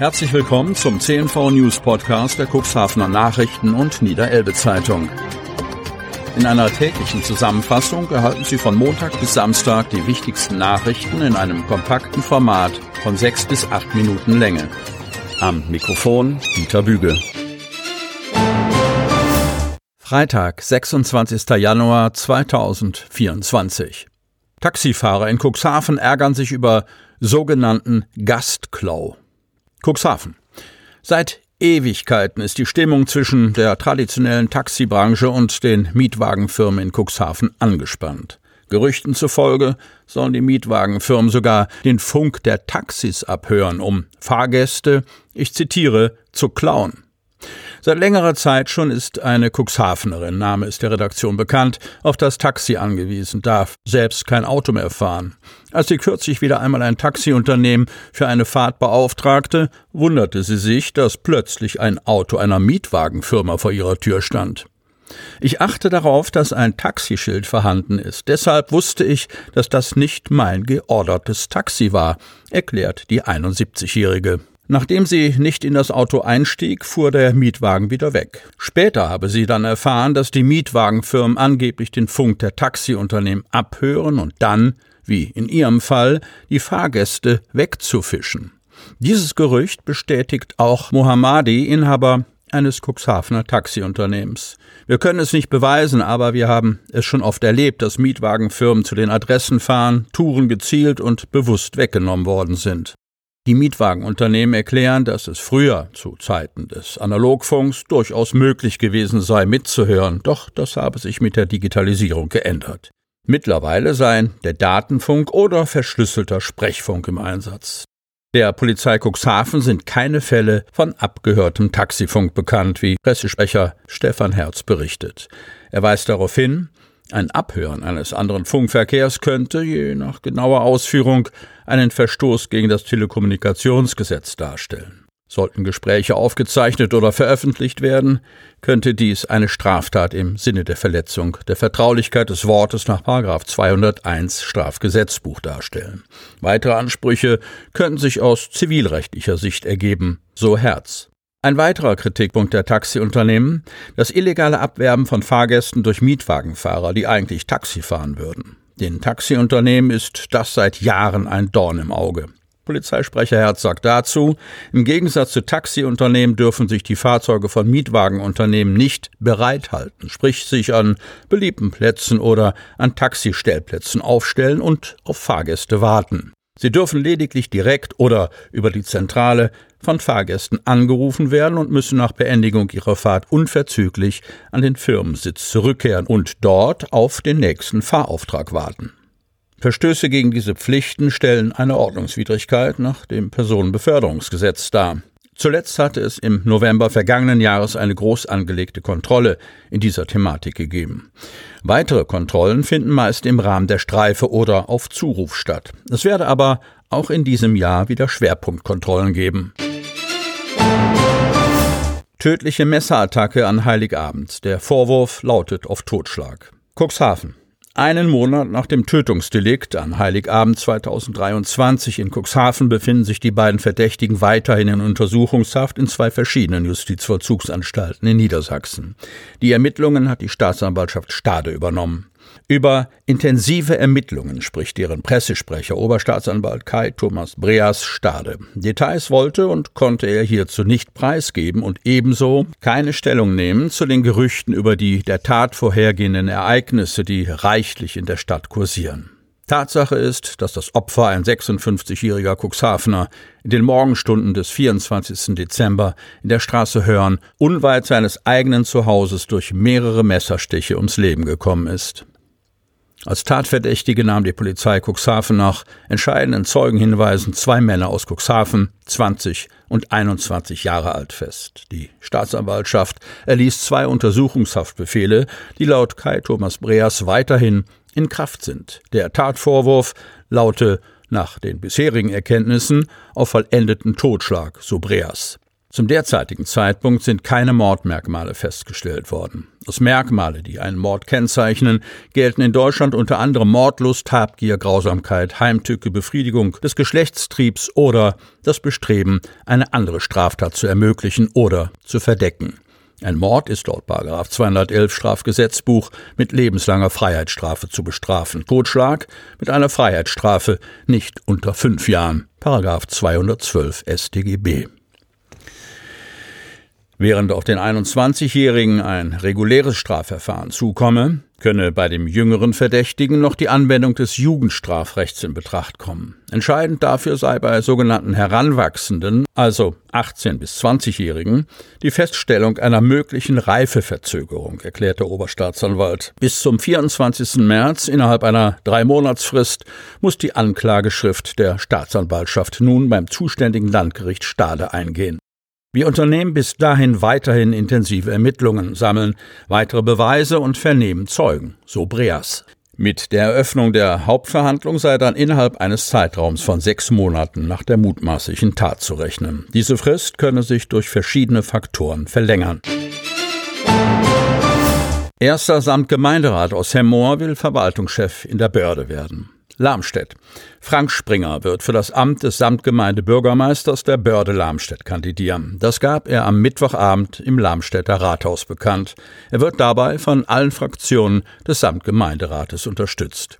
Herzlich willkommen zum CNV News Podcast der Cuxhavener Nachrichten und Niederelbe Zeitung. In einer täglichen Zusammenfassung erhalten Sie von Montag bis Samstag die wichtigsten Nachrichten in einem kompakten Format von sechs bis acht Minuten Länge. Am Mikrofon Dieter Büge. Freitag, 26. Januar 2024. Taxifahrer in Cuxhaven ärgern sich über sogenannten Gastklau. Cuxhaven. Seit Ewigkeiten ist die Stimmung zwischen der traditionellen Taxibranche und den Mietwagenfirmen in Cuxhaven angespannt. Gerüchten zufolge sollen die Mietwagenfirmen sogar den Funk der Taxis abhören, um Fahrgäste, ich zitiere, zu klauen. Seit längerer Zeit schon ist eine Cuxhavenerin, Name ist der Redaktion bekannt, auf das Taxi angewiesen, darf selbst kein Auto mehr fahren. Als sie kürzlich wieder einmal ein Taxiunternehmen für eine Fahrt beauftragte, wunderte sie sich, dass plötzlich ein Auto einer Mietwagenfirma vor ihrer Tür stand. Ich achte darauf, dass ein Taxischild vorhanden ist. Deshalb wusste ich, dass das nicht mein geordertes Taxi war, erklärt die 71-Jährige. Nachdem sie nicht in das Auto einstieg, fuhr der Mietwagen wieder weg. Später habe sie dann erfahren, dass die Mietwagenfirmen angeblich den Funk der Taxiunternehmen abhören und dann, wie in ihrem Fall, die Fahrgäste wegzufischen. Dieses Gerücht bestätigt auch Mohammadi, Inhaber eines Cuxhavener Taxiunternehmens. Wir können es nicht beweisen, aber wir haben es schon oft erlebt, dass Mietwagenfirmen zu den Adressen fahren, Touren gezielt und bewusst weggenommen worden sind. Die Mietwagenunternehmen erklären, dass es früher, zu Zeiten des Analogfunks, durchaus möglich gewesen sei, mitzuhören, doch das habe sich mit der Digitalisierung geändert. Mittlerweile seien der Datenfunk oder verschlüsselter Sprechfunk im Einsatz. Der Polizei Cuxhaven sind keine Fälle von abgehörtem Taxifunk bekannt, wie Pressesprecher Stefan Herz berichtet. Er weist darauf hin, ein Abhören eines anderen Funkverkehrs könnte, je nach genauer Ausführung, einen Verstoß gegen das Telekommunikationsgesetz darstellen. Sollten Gespräche aufgezeichnet oder veröffentlicht werden, könnte dies eine Straftat im Sinne der Verletzung der Vertraulichkeit des Wortes nach 201 Strafgesetzbuch darstellen. Weitere Ansprüche könnten sich aus zivilrechtlicher Sicht ergeben, so Herz. Ein weiterer Kritikpunkt der Taxiunternehmen, das illegale Abwerben von Fahrgästen durch Mietwagenfahrer, die eigentlich Taxi fahren würden. Den Taxiunternehmen ist das seit Jahren ein Dorn im Auge. Polizeisprecher Herz sagt dazu, im Gegensatz zu Taxiunternehmen dürfen sich die Fahrzeuge von Mietwagenunternehmen nicht bereithalten, sprich sich an beliebten Plätzen oder an Taxistellplätzen aufstellen und auf Fahrgäste warten. Sie dürfen lediglich direkt oder über die Zentrale von Fahrgästen angerufen werden und müssen nach Beendigung ihrer Fahrt unverzüglich an den Firmensitz zurückkehren und dort auf den nächsten Fahrauftrag warten. Verstöße gegen diese Pflichten stellen eine Ordnungswidrigkeit nach dem Personenbeförderungsgesetz dar. Zuletzt hatte es im November vergangenen Jahres eine groß angelegte Kontrolle in dieser Thematik gegeben. Weitere Kontrollen finden meist im Rahmen der Streife oder auf Zuruf statt. Es werde aber auch in diesem Jahr wieder Schwerpunktkontrollen geben. Tödliche Messerattacke an Heiligabend. Der Vorwurf lautet auf Totschlag. Cuxhaven. Einen Monat nach dem Tötungsdelikt an Heiligabend 2023 in Cuxhaven befinden sich die beiden Verdächtigen weiterhin in Untersuchungshaft in zwei verschiedenen Justizvollzugsanstalten in Niedersachsen. Die Ermittlungen hat die Staatsanwaltschaft Stade übernommen. Über intensive Ermittlungen spricht deren Pressesprecher Oberstaatsanwalt Kai Thomas Breas Stade. Details wollte und konnte er hierzu nicht preisgeben und ebenso keine Stellung nehmen zu den Gerüchten über die der Tat vorhergehenden Ereignisse, die reichlich in der Stadt kursieren. Tatsache ist, dass das Opfer, ein 56-jähriger Cuxhavener, in den Morgenstunden des 24. Dezember in der Straße Hörn unweit seines eigenen Zuhauses durch mehrere Messerstiche ums Leben gekommen ist. Als Tatverdächtige nahm die Polizei Cuxhaven nach entscheidenden Zeugenhinweisen zwei Männer aus Cuxhaven, 20 und 21 Jahre alt, fest. Die Staatsanwaltschaft erließ zwei Untersuchungshaftbefehle, die laut Kai Thomas Breas weiterhin in Kraft sind. Der Tatvorwurf laute nach den bisherigen Erkenntnissen auf vollendeten Totschlag, so Breas. Zum derzeitigen Zeitpunkt sind keine Mordmerkmale festgestellt worden. Als Merkmale, die einen Mord kennzeichnen, gelten in Deutschland unter anderem Mordlust, Habgier, Grausamkeit, Heimtücke, Befriedigung des Geschlechtstriebs oder das Bestreben, eine andere Straftat zu ermöglichen oder zu verdecken. Ein Mord ist laut 211 Strafgesetzbuch mit lebenslanger Freiheitsstrafe zu bestrafen. Totschlag mit einer Freiheitsstrafe nicht unter fünf Jahren. 212 StGB. Während auf den 21-Jährigen ein reguläres Strafverfahren zukomme, könne bei dem jüngeren Verdächtigen noch die Anwendung des Jugendstrafrechts in Betracht kommen. Entscheidend dafür sei bei sogenannten Heranwachsenden, also 18 bis 20-Jährigen, die Feststellung einer möglichen Reifeverzögerung, erklärte Oberstaatsanwalt. Bis zum 24. März innerhalb einer Dreimonatsfrist muss die Anklageschrift der Staatsanwaltschaft nun beim zuständigen Landgericht Stade eingehen. Wir unternehmen bis dahin weiterhin intensive Ermittlungen, sammeln weitere Beweise und vernehmen Zeugen, so Breas. Mit der Eröffnung der Hauptverhandlung sei dann innerhalb eines Zeitraums von sechs Monaten nach der mutmaßlichen Tat zu rechnen. Diese Frist könne sich durch verschiedene Faktoren verlängern. Erster Samtgemeinderat aus Hemmoor will Verwaltungschef in der Börde werden. Lamstedt. Frank Springer wird für das Amt des Samtgemeindebürgermeisters der Börde Lamstedt kandidieren. Das gab er am Mittwochabend im Lamstädter Rathaus bekannt. Er wird dabei von allen Fraktionen des Samtgemeinderates unterstützt.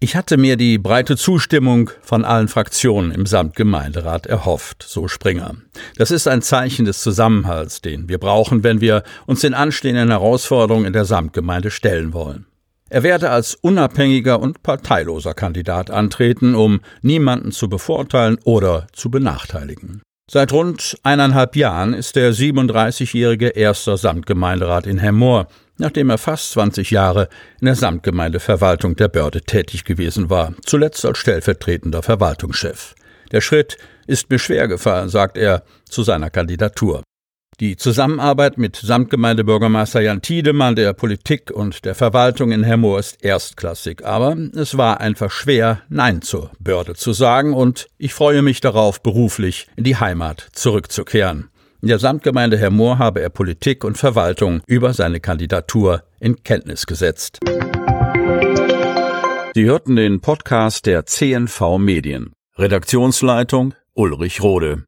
Ich hatte mir die breite Zustimmung von allen Fraktionen im Samtgemeinderat erhofft, so Springer. Das ist ein Zeichen des Zusammenhalts, den wir brauchen, wenn wir uns den anstehenden Herausforderungen in der Samtgemeinde stellen wollen. Er werde als unabhängiger und parteiloser Kandidat antreten, um niemanden zu bevorteilen oder zu benachteiligen. Seit rund eineinhalb Jahren ist der 37-jährige erster Samtgemeinderat in Hemmoor, nachdem er fast 20 Jahre in der Samtgemeindeverwaltung der Börde tätig gewesen war, zuletzt als stellvertretender Verwaltungschef. Der Schritt ist mir schwer gefallen, sagt er zu seiner Kandidatur. Die Zusammenarbeit mit Samtgemeindebürgermeister Jan Tiedemann, der Politik und der Verwaltung in Hemmoor ist erstklassig, aber es war einfach schwer, Nein zur Börde zu sagen und ich freue mich darauf, beruflich in die Heimat zurückzukehren. In der Samtgemeinde Hemmoor habe er Politik und Verwaltung über seine Kandidatur in Kenntnis gesetzt. Sie hörten den Podcast der CNV Medien. Redaktionsleitung Ulrich Rode.